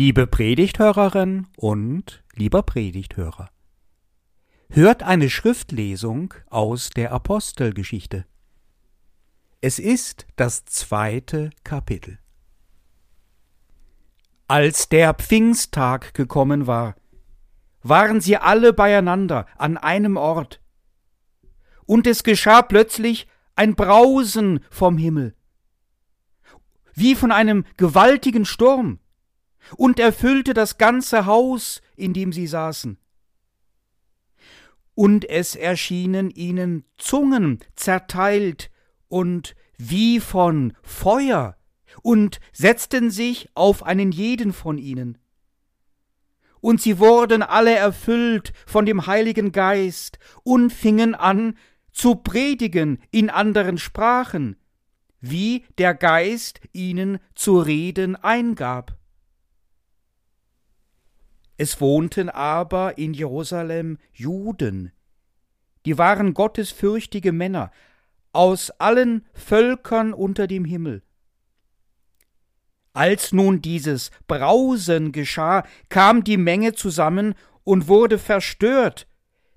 Liebe Predigthörerin und lieber Predigthörer, hört eine Schriftlesung aus der Apostelgeschichte. Es ist das zweite Kapitel. Als der Pfingsttag gekommen war, waren sie alle beieinander an einem Ort. Und es geschah plötzlich ein Brausen vom Himmel, wie von einem gewaltigen Sturm, und erfüllte das ganze Haus, in dem sie saßen. Und es erschienen ihnen Zungen zerteilt und wie von Feuer, und setzten sich auf einen jeden von ihnen. Und sie wurden alle erfüllt von dem Heiligen Geist und fingen an zu predigen in anderen Sprachen, wie der Geist ihnen zu reden eingab. Es wohnten aber in Jerusalem Juden, die waren gottesfürchtige Männer aus allen Völkern unter dem Himmel. Als nun dieses Brausen geschah, kam die Menge zusammen und wurde verstört,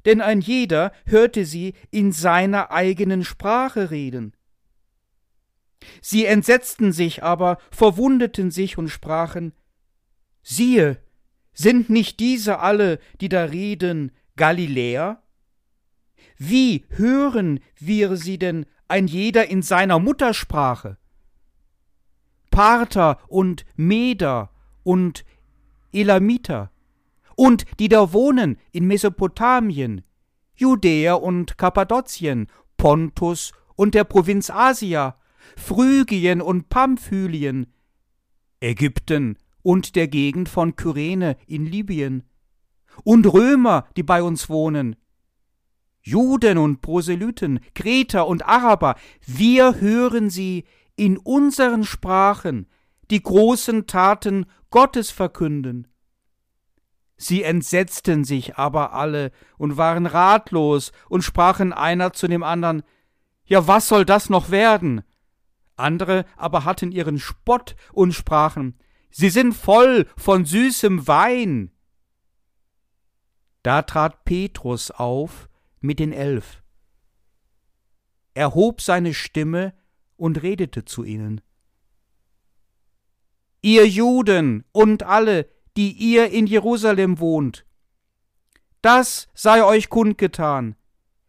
denn ein jeder hörte sie in seiner eigenen Sprache reden. Sie entsetzten sich aber, verwundeten sich und sprachen Siehe, sind nicht diese alle, die da reden, Galiläer? Wie hören wir sie denn ein jeder in seiner Muttersprache? Parther und Meder und Elamiter und die da wohnen in Mesopotamien, Judäa und Kappadokien, Pontus und der Provinz Asia, Phrygien und Pamphylien, Ägypten und der Gegend von Kyrene in Libyen, und Römer, die bei uns wohnen, Juden und Proselyten, Kreter und Araber, wir hören sie in unseren Sprachen die großen Taten Gottes verkünden. Sie entsetzten sich aber alle und waren ratlos und sprachen einer zu dem anderen, Ja, was soll das noch werden? Andere aber hatten ihren Spott und sprachen, Sie sind voll von süßem Wein. Da trat Petrus auf mit den Elf. Er hob seine Stimme und redete zu ihnen. Ihr Juden und alle, die ihr in Jerusalem wohnt, das sei euch kundgetan,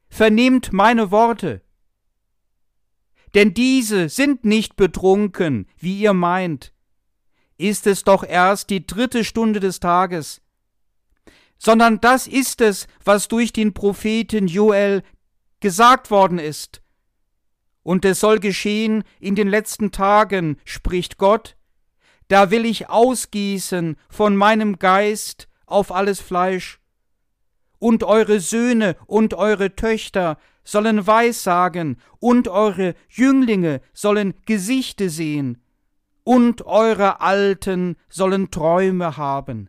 vernehmt meine Worte. Denn diese sind nicht betrunken, wie ihr meint, ist es doch erst die dritte Stunde des Tages, sondern das ist es, was durch den Propheten Joel gesagt worden ist. Und es soll geschehen in den letzten Tagen, spricht Gott, da will ich ausgießen von meinem Geist auf alles Fleisch. Und eure Söhne und eure Töchter sollen Weissagen, und eure Jünglinge sollen Gesichte sehen, und eure Alten sollen Träume haben.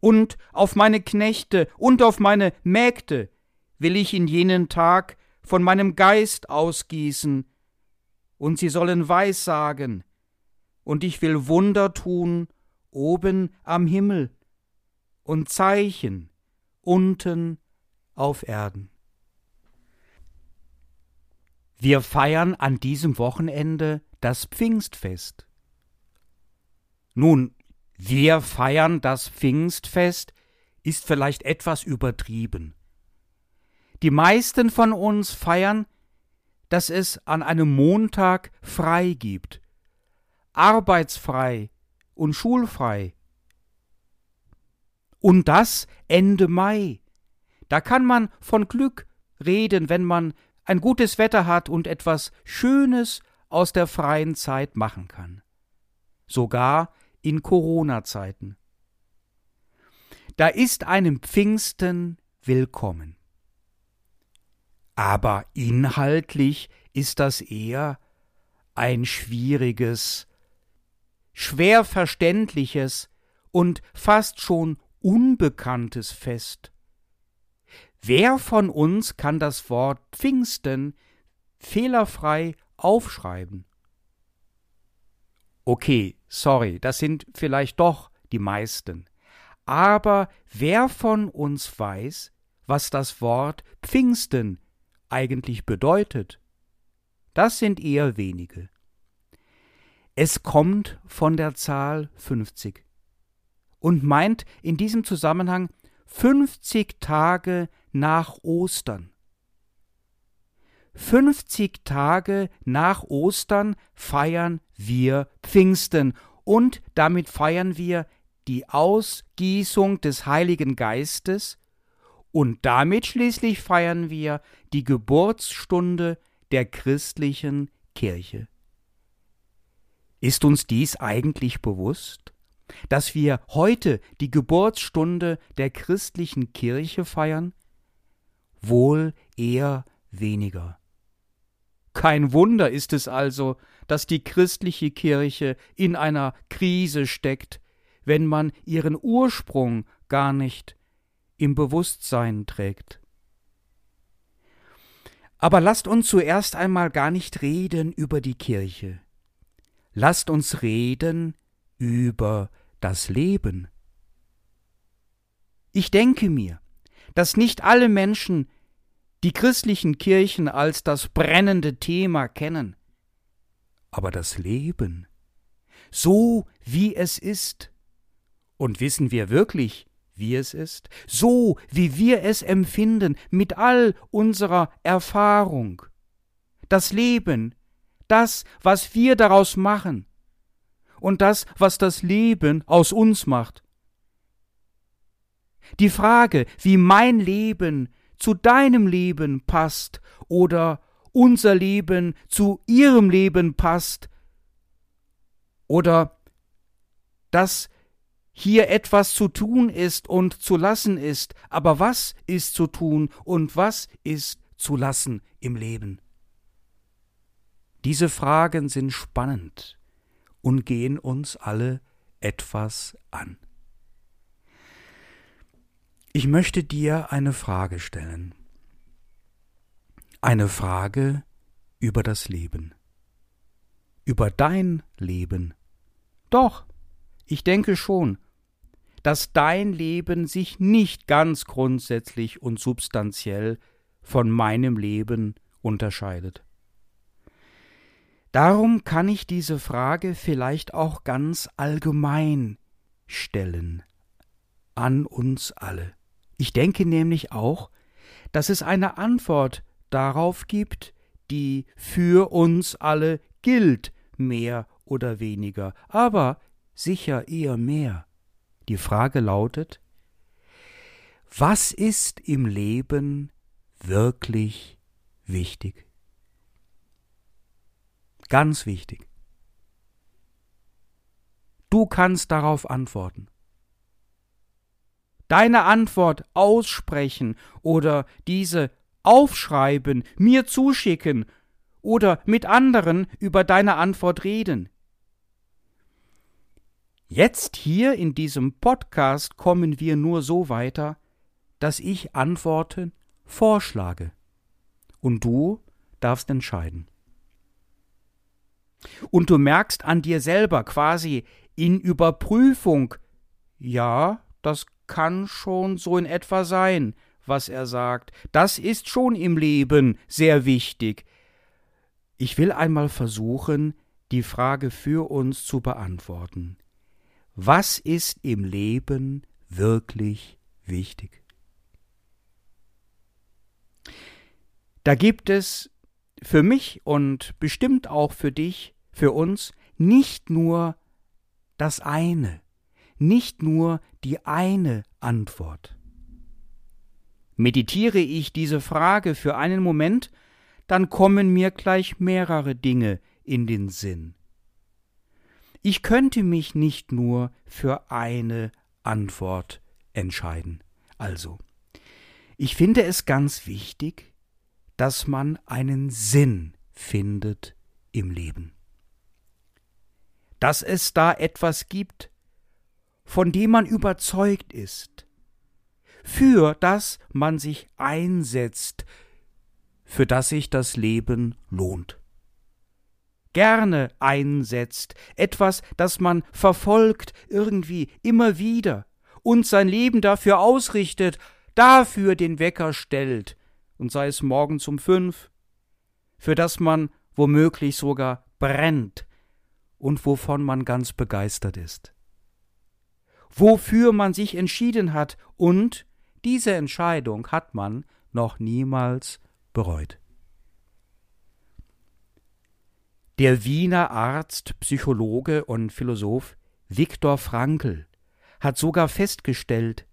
Und auf meine Knechte und auf meine Mägde will ich in jenen Tag von meinem Geist ausgießen, und sie sollen Weissagen, und ich will Wunder tun oben am Himmel und Zeichen unten auf Erden. Wir feiern an diesem Wochenende das Pfingstfest. Nun, wir feiern das Pfingstfest ist vielleicht etwas übertrieben. Die meisten von uns feiern, dass es an einem Montag frei gibt, arbeitsfrei und schulfrei. Und das Ende Mai. Da kann man von Glück reden, wenn man ein gutes Wetter hat und etwas Schönes aus der freien Zeit machen kann. Sogar in Corona-Zeiten. Da ist einem Pfingsten willkommen. Aber inhaltlich ist das eher ein schwieriges, schwer verständliches und fast schon unbekanntes Fest. Wer von uns kann das Wort Pfingsten fehlerfrei aufschreiben. Okay, sorry, das sind vielleicht doch die meisten. Aber wer von uns weiß, was das Wort Pfingsten eigentlich bedeutet? Das sind eher wenige. Es kommt von der Zahl 50 und meint in diesem Zusammenhang 50 Tage nach Ostern. 50 Tage nach Ostern feiern wir Pfingsten und damit feiern wir die Ausgießung des Heiligen Geistes und damit schließlich feiern wir die Geburtsstunde der christlichen Kirche. Ist uns dies eigentlich bewusst, dass wir heute die Geburtsstunde der christlichen Kirche feiern? Wohl eher weniger. Kein Wunder ist es also, dass die christliche Kirche in einer Krise steckt, wenn man ihren Ursprung gar nicht im Bewusstsein trägt. Aber lasst uns zuerst einmal gar nicht reden über die Kirche. Lasst uns reden über das Leben. Ich denke mir, dass nicht alle Menschen die christlichen Kirchen als das brennende Thema kennen. Aber das Leben, so wie es ist, und wissen wir wirklich, wie es ist, so wie wir es empfinden, mit all unserer Erfahrung. Das Leben, das, was wir daraus machen, und das, was das Leben aus uns macht. Die Frage, wie mein Leben zu deinem Leben passt oder unser Leben zu ihrem Leben passt oder dass hier etwas zu tun ist und zu lassen ist, aber was ist zu tun und was ist zu lassen im Leben? Diese Fragen sind spannend und gehen uns alle etwas an. Ich möchte dir eine Frage stellen. Eine Frage über das Leben. Über dein Leben. Doch, ich denke schon, dass dein Leben sich nicht ganz grundsätzlich und substanziell von meinem Leben unterscheidet. Darum kann ich diese Frage vielleicht auch ganz allgemein stellen an uns alle. Ich denke nämlich auch, dass es eine Antwort darauf gibt, die für uns alle gilt, mehr oder weniger, aber sicher eher mehr. Die Frage lautet, was ist im Leben wirklich wichtig? Ganz wichtig. Du kannst darauf antworten deine Antwort aussprechen oder diese aufschreiben, mir zuschicken oder mit anderen über deine Antwort reden. Jetzt hier in diesem Podcast kommen wir nur so weiter, dass ich Antworten vorschlage. Und du darfst entscheiden. Und du merkst an dir selber quasi in Überprüfung, ja, das kann schon so in etwa sein, was er sagt. Das ist schon im Leben sehr wichtig. Ich will einmal versuchen, die Frage für uns zu beantworten. Was ist im Leben wirklich wichtig? Da gibt es für mich und bestimmt auch für dich, für uns, nicht nur das eine, nicht nur die eine Antwort. Meditiere ich diese Frage für einen Moment, dann kommen mir gleich mehrere Dinge in den Sinn. Ich könnte mich nicht nur für eine Antwort entscheiden. Also, ich finde es ganz wichtig, dass man einen Sinn findet im Leben. Dass es da etwas gibt, von dem man überzeugt ist, für das man sich einsetzt, für das sich das Leben lohnt. gerne einsetzt, etwas, das man verfolgt irgendwie immer wieder und sein Leben dafür ausrichtet, dafür den Wecker stellt, und sei es morgens um fünf, für das man womöglich sogar brennt und wovon man ganz begeistert ist. Wofür man sich entschieden hat und diese Entscheidung hat man noch niemals bereut. Der Wiener Arzt, Psychologe und Philosoph Viktor Frankl hat sogar festgestellt,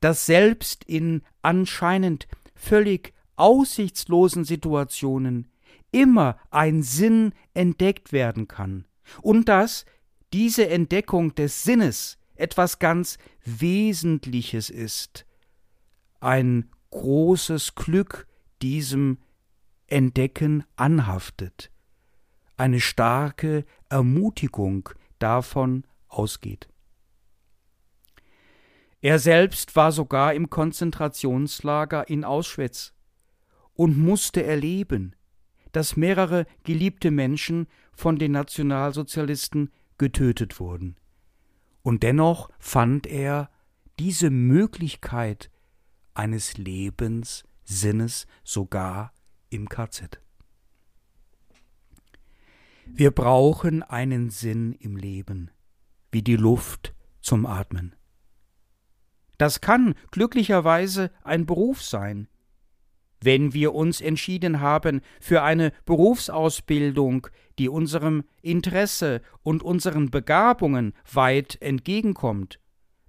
dass selbst in anscheinend völlig aussichtslosen Situationen immer ein Sinn entdeckt werden kann und dass diese Entdeckung des Sinnes etwas ganz Wesentliches ist, ein großes Glück diesem Entdecken anhaftet eine starke Ermutigung davon ausgeht. Er selbst war sogar im Konzentrationslager in Auschwitz und musste erleben, dass mehrere geliebte Menschen von den Nationalsozialisten getötet wurden. Und dennoch fand er diese Möglichkeit eines Lebenssinnes sogar im KZ. Wir brauchen einen Sinn im Leben, wie die Luft zum Atmen. Das kann glücklicherweise ein Beruf sein. Wenn wir uns entschieden haben für eine Berufsausbildung, die unserem Interesse und unseren Begabungen weit entgegenkommt,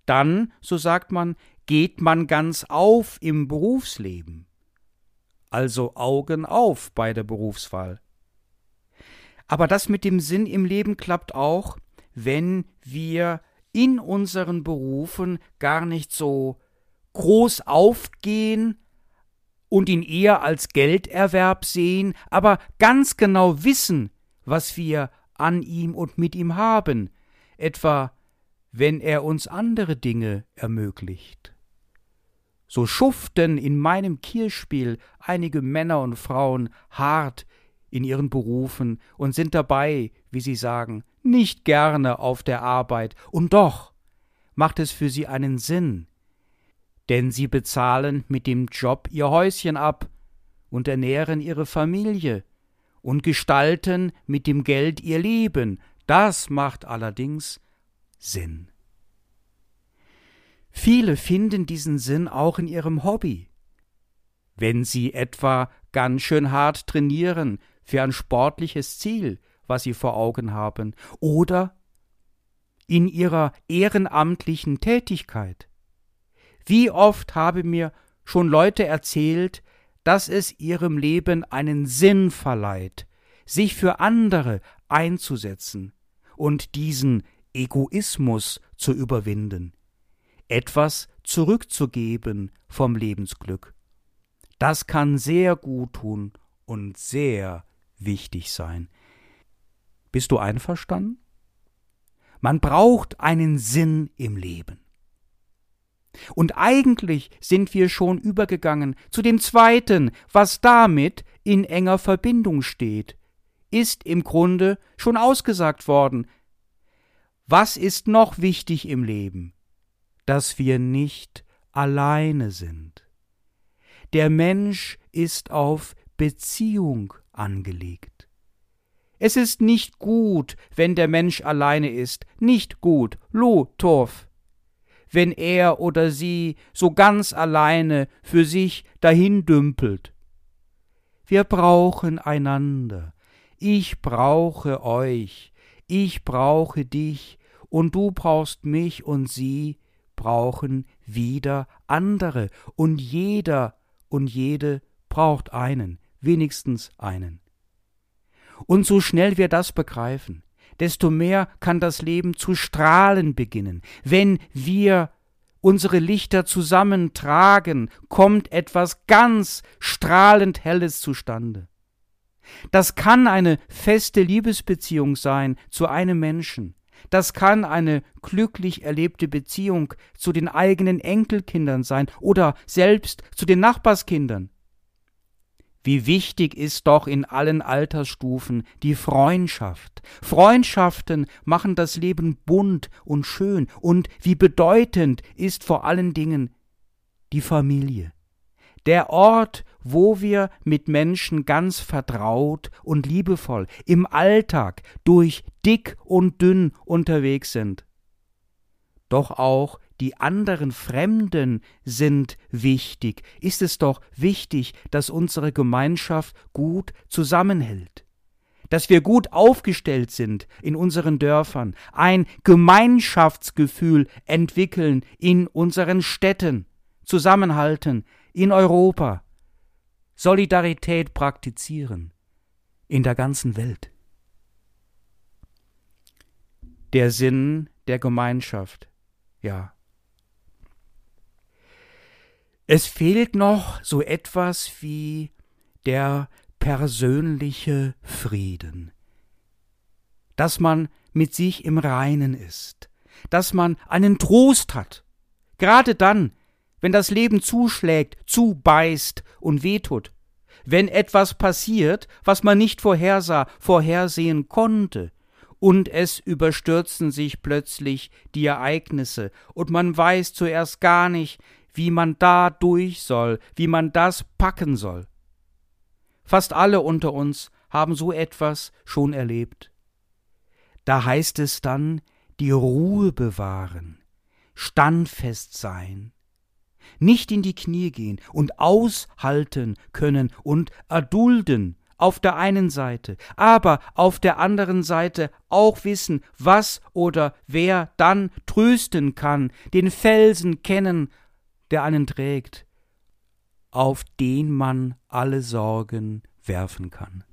dann, so sagt man, geht man ganz auf im Berufsleben. Also Augen auf bei der Berufswahl. Aber das mit dem Sinn im Leben klappt auch, wenn wir in unseren Berufen gar nicht so groß aufgehen und ihn eher als Gelderwerb sehen, aber ganz genau wissen, was wir an ihm und mit ihm haben, etwa wenn er uns andere Dinge ermöglicht. So schuften in meinem Kirchspiel einige Männer und Frauen hart in ihren Berufen und sind dabei, wie sie sagen, nicht gerne auf der Arbeit, und doch macht es für sie einen Sinn, denn sie bezahlen mit dem Job ihr Häuschen ab und ernähren ihre Familie und gestalten mit dem Geld ihr Leben, das macht allerdings Sinn. Viele finden diesen Sinn auch in ihrem Hobby. Wenn sie etwa ganz schön hart trainieren, für ein sportliches Ziel, was sie vor Augen haben, oder in ihrer ehrenamtlichen Tätigkeit. Wie oft habe mir schon Leute erzählt, dass es ihrem Leben einen Sinn verleiht, sich für andere einzusetzen und diesen Egoismus zu überwinden, etwas zurückzugeben vom Lebensglück. Das kann sehr gut tun und sehr wichtig sein. Bist du einverstanden? Man braucht einen Sinn im Leben. Und eigentlich sind wir schon übergegangen zu dem zweiten, was damit in enger Verbindung steht, ist im Grunde schon ausgesagt worden. Was ist noch wichtig im Leben? Dass wir nicht alleine sind. Der Mensch ist auf Beziehung angelegt. Es ist nicht gut, wenn der Mensch alleine ist, nicht gut, lo, Torf. Wenn er oder sie so ganz alleine für sich dahin dümpelt. Wir brauchen einander. Ich brauche euch. Ich brauche dich. Und du brauchst mich und sie brauchen wieder andere. Und jeder und jede braucht einen wenigstens einen. Und so schnell wir das begreifen, desto mehr kann das Leben zu strahlen beginnen. Wenn wir unsere Lichter zusammentragen, kommt etwas ganz strahlend Helles zustande. Das kann eine feste Liebesbeziehung sein zu einem Menschen. Das kann eine glücklich erlebte Beziehung zu den eigenen Enkelkindern sein oder selbst zu den Nachbarskindern. Wie wichtig ist doch in allen Altersstufen die Freundschaft. Freundschaften machen das Leben bunt und schön, und wie bedeutend ist vor allen Dingen die Familie. Der Ort, wo wir mit Menschen ganz vertraut und liebevoll im Alltag durch dick und dünn unterwegs sind. Doch auch die anderen Fremden sind wichtig. Ist es doch wichtig, dass unsere Gemeinschaft gut zusammenhält dass wir gut aufgestellt sind in unseren Dörfern, ein Gemeinschaftsgefühl entwickeln in unseren Städten, zusammenhalten in Europa, Solidarität praktizieren in der ganzen Welt. Der Sinn der Gemeinschaft, ja. Es fehlt noch so etwas wie der persönliche Frieden, dass man mit sich im Reinen ist, dass man einen Trost hat, gerade dann, wenn das Leben zuschlägt, zubeißt und wehtut, wenn etwas passiert, was man nicht vorhersah, vorhersehen konnte, und es überstürzen sich plötzlich die Ereignisse, und man weiß zuerst gar nicht, wie man da durch soll, wie man das packen soll. Fast alle unter uns haben so etwas schon erlebt. Da heißt es dann, die Ruhe bewahren, standfest sein, nicht in die Knie gehen und aushalten können und erdulden auf der einen Seite, aber auf der anderen Seite auch wissen, was oder wer dann trösten kann, den Felsen kennen, der einen trägt, auf den man alle Sorgen werfen kann.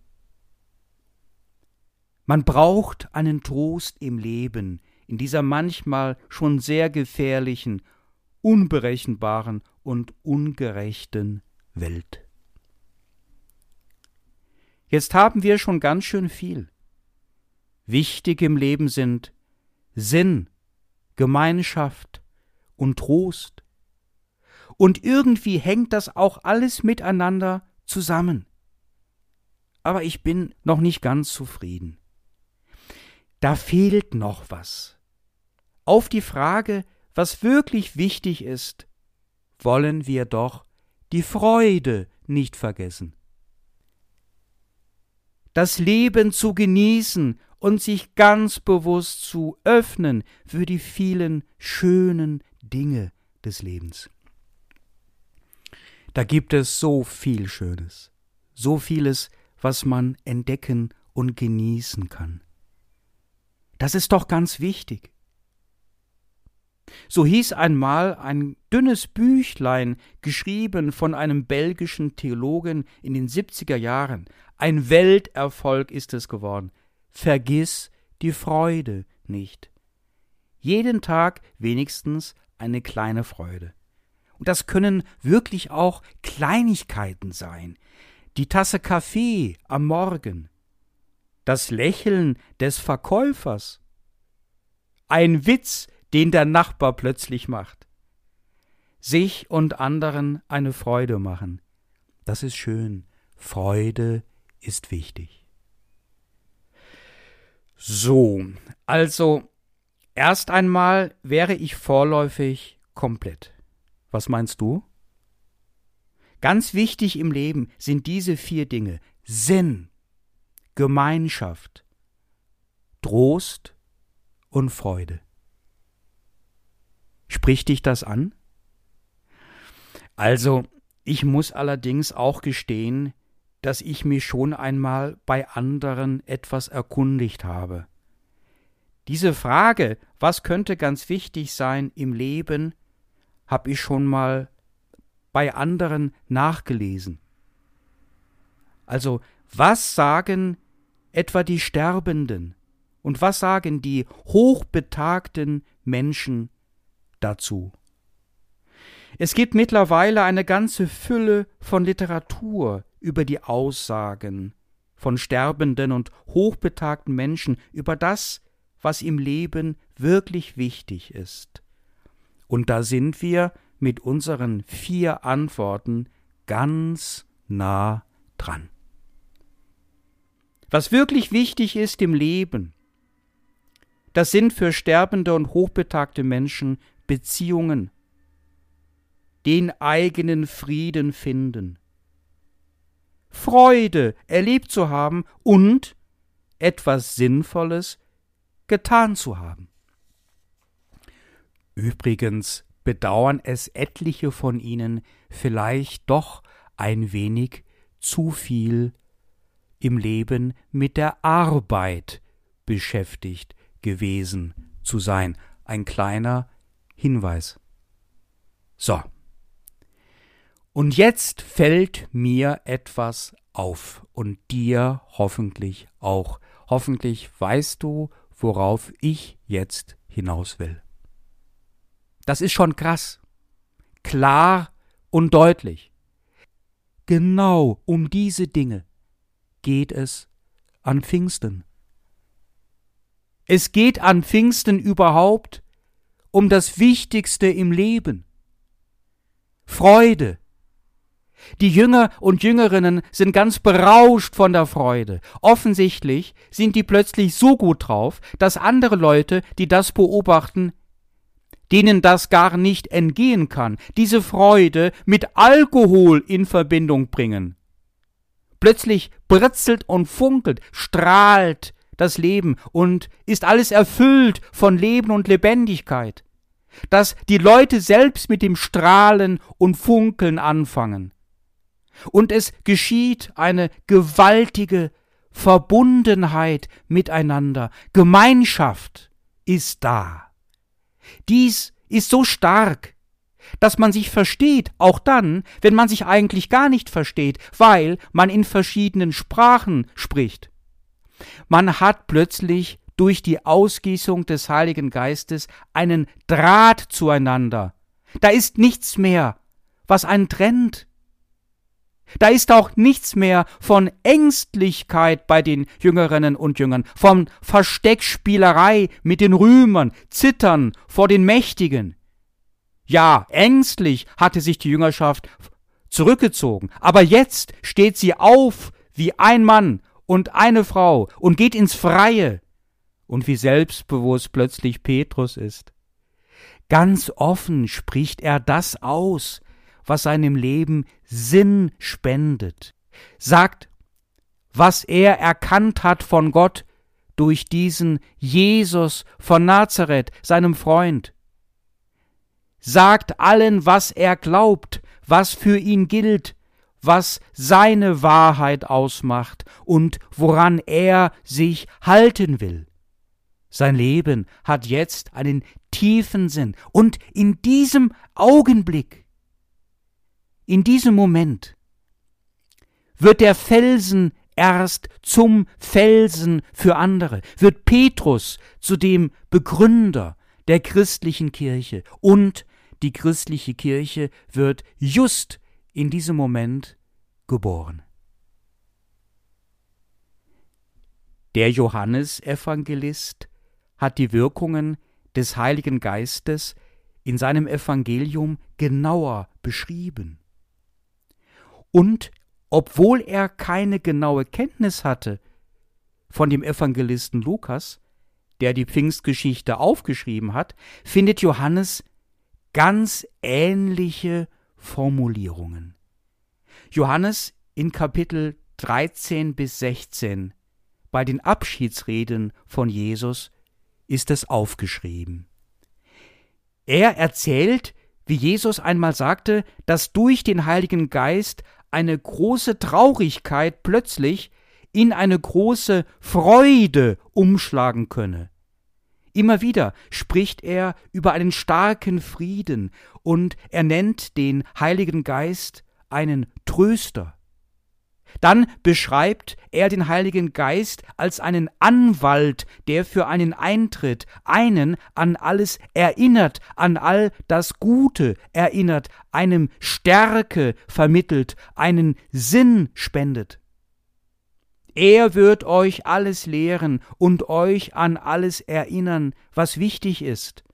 Man braucht einen Trost im Leben, in dieser manchmal schon sehr gefährlichen unberechenbaren und ungerechten Welt. Jetzt haben wir schon ganz schön viel. Wichtig im Leben sind Sinn, Gemeinschaft und Trost. Und irgendwie hängt das auch alles miteinander zusammen. Aber ich bin noch nicht ganz zufrieden. Da fehlt noch was. Auf die Frage, was wirklich wichtig ist, wollen wir doch die Freude nicht vergessen. Das Leben zu genießen und sich ganz bewusst zu öffnen für die vielen schönen Dinge des Lebens. Da gibt es so viel Schönes, so vieles, was man entdecken und genießen kann. Das ist doch ganz wichtig. So hieß einmal ein dünnes Büchlein, geschrieben von einem belgischen Theologen in den 70er Jahren. Ein Welterfolg ist es geworden. Vergiss die Freude nicht. Jeden Tag wenigstens eine kleine Freude. Und das können wirklich auch Kleinigkeiten sein. Die Tasse Kaffee am Morgen. Das Lächeln des Verkäufers. Ein Witz, den der Nachbar plötzlich macht. Sich und anderen eine Freude machen. Das ist schön. Freude ist wichtig. So, also erst einmal wäre ich vorläufig komplett. Was meinst du? Ganz wichtig im Leben sind diese vier Dinge Sinn, Gemeinschaft, Trost und Freude. Spricht dich das an? Also, ich muss allerdings auch gestehen, dass ich mich schon einmal bei anderen etwas erkundigt habe. Diese Frage, was könnte ganz wichtig sein im Leben, habe ich schon mal bei anderen nachgelesen. Also, was sagen etwa die Sterbenden und was sagen die hochbetagten Menschen dazu. Es gibt mittlerweile eine ganze Fülle von Literatur über die Aussagen von sterbenden und hochbetagten Menschen über das, was im Leben wirklich wichtig ist. Und da sind wir mit unseren vier Antworten ganz nah dran. Was wirklich wichtig ist im Leben, das sind für sterbende und hochbetagte Menschen Beziehungen, den eigenen Frieden finden, Freude erlebt zu haben und etwas Sinnvolles getan zu haben. Übrigens bedauern es etliche von ihnen vielleicht doch ein wenig zu viel im Leben mit der Arbeit beschäftigt gewesen zu sein. Ein kleiner Hinweis. So. Und jetzt fällt mir etwas auf und dir hoffentlich auch. Hoffentlich weißt du, worauf ich jetzt hinaus will. Das ist schon krass. Klar und deutlich. Genau um diese Dinge geht es an Pfingsten. Es geht an Pfingsten überhaupt um das Wichtigste im Leben. Freude. Die Jünger und Jüngerinnen sind ganz berauscht von der Freude. Offensichtlich sind die plötzlich so gut drauf, dass andere Leute, die das beobachten, denen das gar nicht entgehen kann, diese Freude mit Alkohol in Verbindung bringen. Plötzlich britzelt und funkelt, strahlt das Leben und ist alles erfüllt von Leben und Lebendigkeit, dass die Leute selbst mit dem Strahlen und Funkeln anfangen. Und es geschieht eine gewaltige Verbundenheit miteinander, Gemeinschaft ist da. Dies ist so stark, dass man sich versteht, auch dann, wenn man sich eigentlich gar nicht versteht, weil man in verschiedenen Sprachen spricht. Man hat plötzlich durch die Ausgießung des Heiligen Geistes einen Draht zueinander. Da ist nichts mehr, was einen trennt. Da ist auch nichts mehr von Ängstlichkeit bei den Jüngerinnen und Jüngern, von Versteckspielerei mit den Rühmern, Zittern vor den Mächtigen. Ja, ängstlich hatte sich die Jüngerschaft zurückgezogen, aber jetzt steht sie auf wie ein Mann und eine Frau und geht ins Freie. Und wie selbstbewusst plötzlich Petrus ist. Ganz offen spricht er das aus, was seinem Leben Sinn spendet, sagt, was er erkannt hat von Gott durch diesen Jesus von Nazareth, seinem Freund, sagt allen, was er glaubt, was für ihn gilt, was seine Wahrheit ausmacht und woran er sich halten will. Sein Leben hat jetzt einen tiefen Sinn, und in diesem Augenblick in diesem Moment wird der Felsen erst zum Felsen für andere, wird Petrus zu dem Begründer der christlichen Kirche und die christliche Kirche wird just in diesem Moment geboren. Der Johannesevangelist hat die Wirkungen des Heiligen Geistes in seinem Evangelium genauer beschrieben. Und obwohl er keine genaue Kenntnis hatte von dem Evangelisten Lukas, der die Pfingstgeschichte aufgeschrieben hat, findet Johannes ganz ähnliche Formulierungen. Johannes in Kapitel 13 bis 16 bei den Abschiedsreden von Jesus ist es aufgeschrieben. Er erzählt, wie Jesus einmal sagte, dass durch den Heiligen Geist eine große Traurigkeit plötzlich in eine große Freude umschlagen könne. Immer wieder spricht er über einen starken Frieden und er nennt den Heiligen Geist einen Tröster. Dann beschreibt er den Heiligen Geist als einen Anwalt, der für einen eintritt, einen an alles erinnert, an all das Gute erinnert, einem Stärke vermittelt, einen Sinn spendet. Er wird euch alles lehren und euch an alles erinnern, was wichtig ist,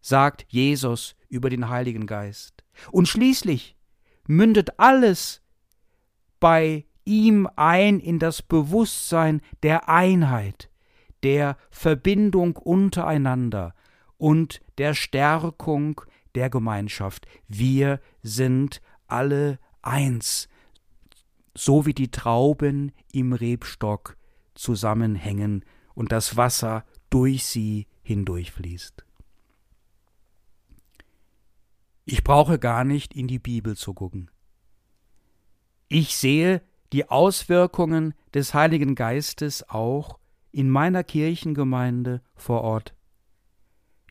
sagt Jesus über den Heiligen Geist. Und schließlich mündet alles bei ihm ein in das Bewusstsein der Einheit, der Verbindung untereinander und der Stärkung der Gemeinschaft. Wir sind alle eins, so wie die Trauben im Rebstock zusammenhängen und das Wasser durch sie hindurchfließt. Ich brauche gar nicht in die Bibel zu gucken. Ich sehe die Auswirkungen des Heiligen Geistes auch in meiner Kirchengemeinde vor Ort,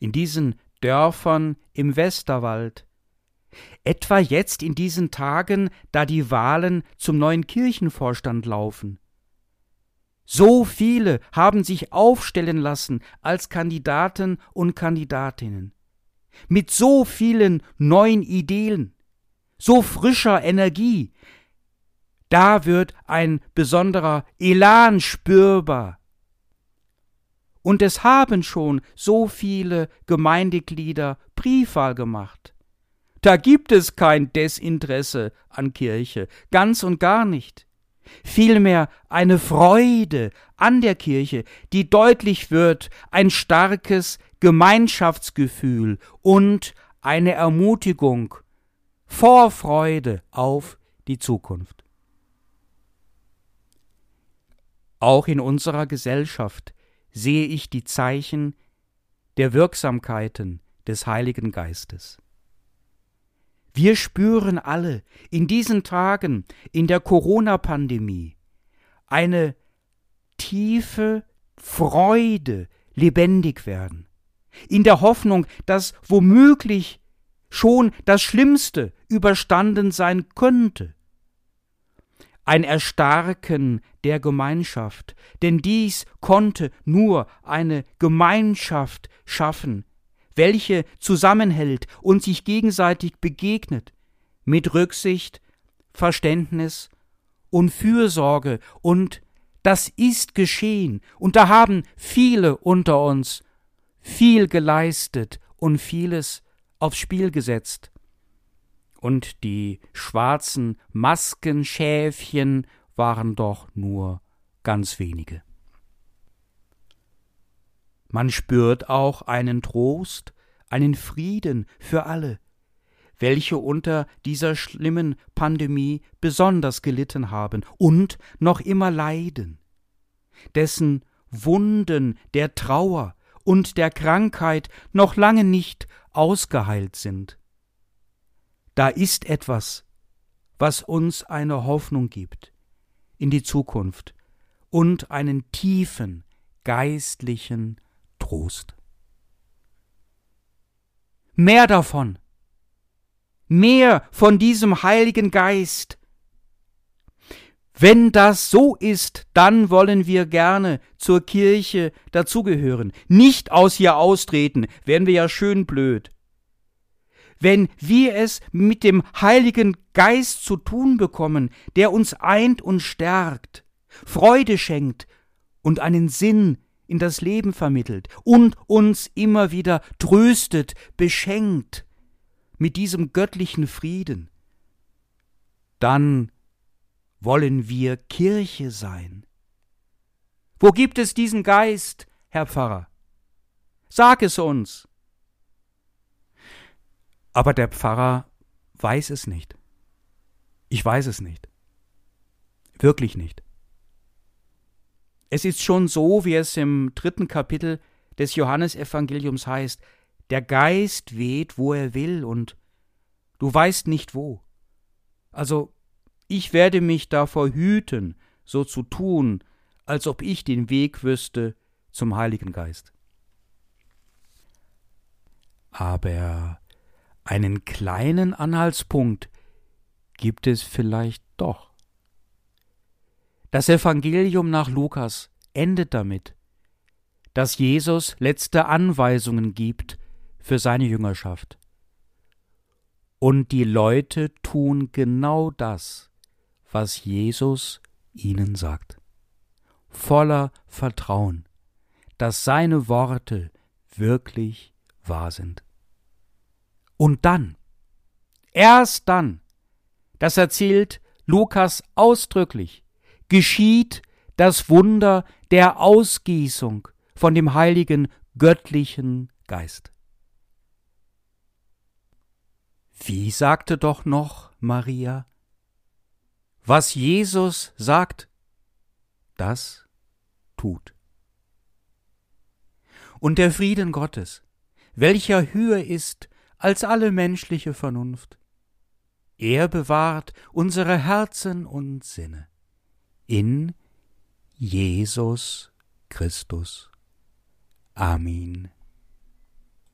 in diesen Dörfern im Westerwald, etwa jetzt in diesen Tagen, da die Wahlen zum neuen Kirchenvorstand laufen. So viele haben sich aufstellen lassen als Kandidaten und Kandidatinnen, mit so vielen neuen Ideen, so frischer Energie, da wird ein besonderer Elan spürbar. Und es haben schon so viele Gemeindeglieder Briefwahl gemacht. Da gibt es kein Desinteresse an Kirche, ganz und gar nicht. Vielmehr eine Freude an der Kirche, die deutlich wird, ein starkes Gemeinschaftsgefühl und eine Ermutigung, Vorfreude auf die Zukunft. Auch in unserer Gesellschaft sehe ich die Zeichen der Wirksamkeiten des Heiligen Geistes. Wir spüren alle in diesen Tagen in der Corona-Pandemie eine tiefe Freude lebendig werden, in der Hoffnung, dass womöglich schon das Schlimmste überstanden sein könnte ein Erstarken der Gemeinschaft, denn dies konnte nur eine Gemeinschaft schaffen, welche zusammenhält und sich gegenseitig begegnet, mit Rücksicht, Verständnis und Fürsorge, und das ist geschehen, und da haben viele unter uns viel geleistet und vieles aufs Spiel gesetzt und die schwarzen Maskenschäfchen waren doch nur ganz wenige. Man spürt auch einen Trost, einen Frieden für alle, welche unter dieser schlimmen Pandemie besonders gelitten haben und noch immer leiden, dessen Wunden der Trauer und der Krankheit noch lange nicht ausgeheilt sind. Da ist etwas, was uns eine Hoffnung gibt in die Zukunft und einen tiefen geistlichen Trost. Mehr davon, mehr von diesem Heiligen Geist. Wenn das so ist, dann wollen wir gerne zur Kirche dazugehören, nicht aus ihr austreten, wären wir ja schön blöd wenn wir es mit dem Heiligen Geist zu tun bekommen, der uns eint und stärkt, Freude schenkt und einen Sinn in das Leben vermittelt und uns immer wieder tröstet, beschenkt mit diesem göttlichen Frieden, dann wollen wir Kirche sein. Wo gibt es diesen Geist, Herr Pfarrer? Sag es uns. Aber der Pfarrer weiß es nicht. Ich weiß es nicht. Wirklich nicht. Es ist schon so, wie es im dritten Kapitel des Johannesevangeliums heißt, der Geist weht, wo er will, und du weißt nicht wo. Also, ich werde mich davor hüten, so zu tun, als ob ich den Weg wüsste zum Heiligen Geist. Aber einen kleinen Anhaltspunkt gibt es vielleicht doch. Das Evangelium nach Lukas endet damit, dass Jesus letzte Anweisungen gibt für seine Jüngerschaft. Und die Leute tun genau das, was Jesus ihnen sagt. Voller Vertrauen, dass seine Worte wirklich wahr sind. Und dann, erst dann, das erzählt Lukas ausdrücklich, geschieht das Wunder der Ausgießung von dem heiligen göttlichen Geist. Wie sagte doch noch Maria? Was Jesus sagt, das tut. Und der Frieden Gottes, welcher höher ist als alle menschliche Vernunft, er bewahrt unsere Herzen und Sinne in Jesus Christus. Amen.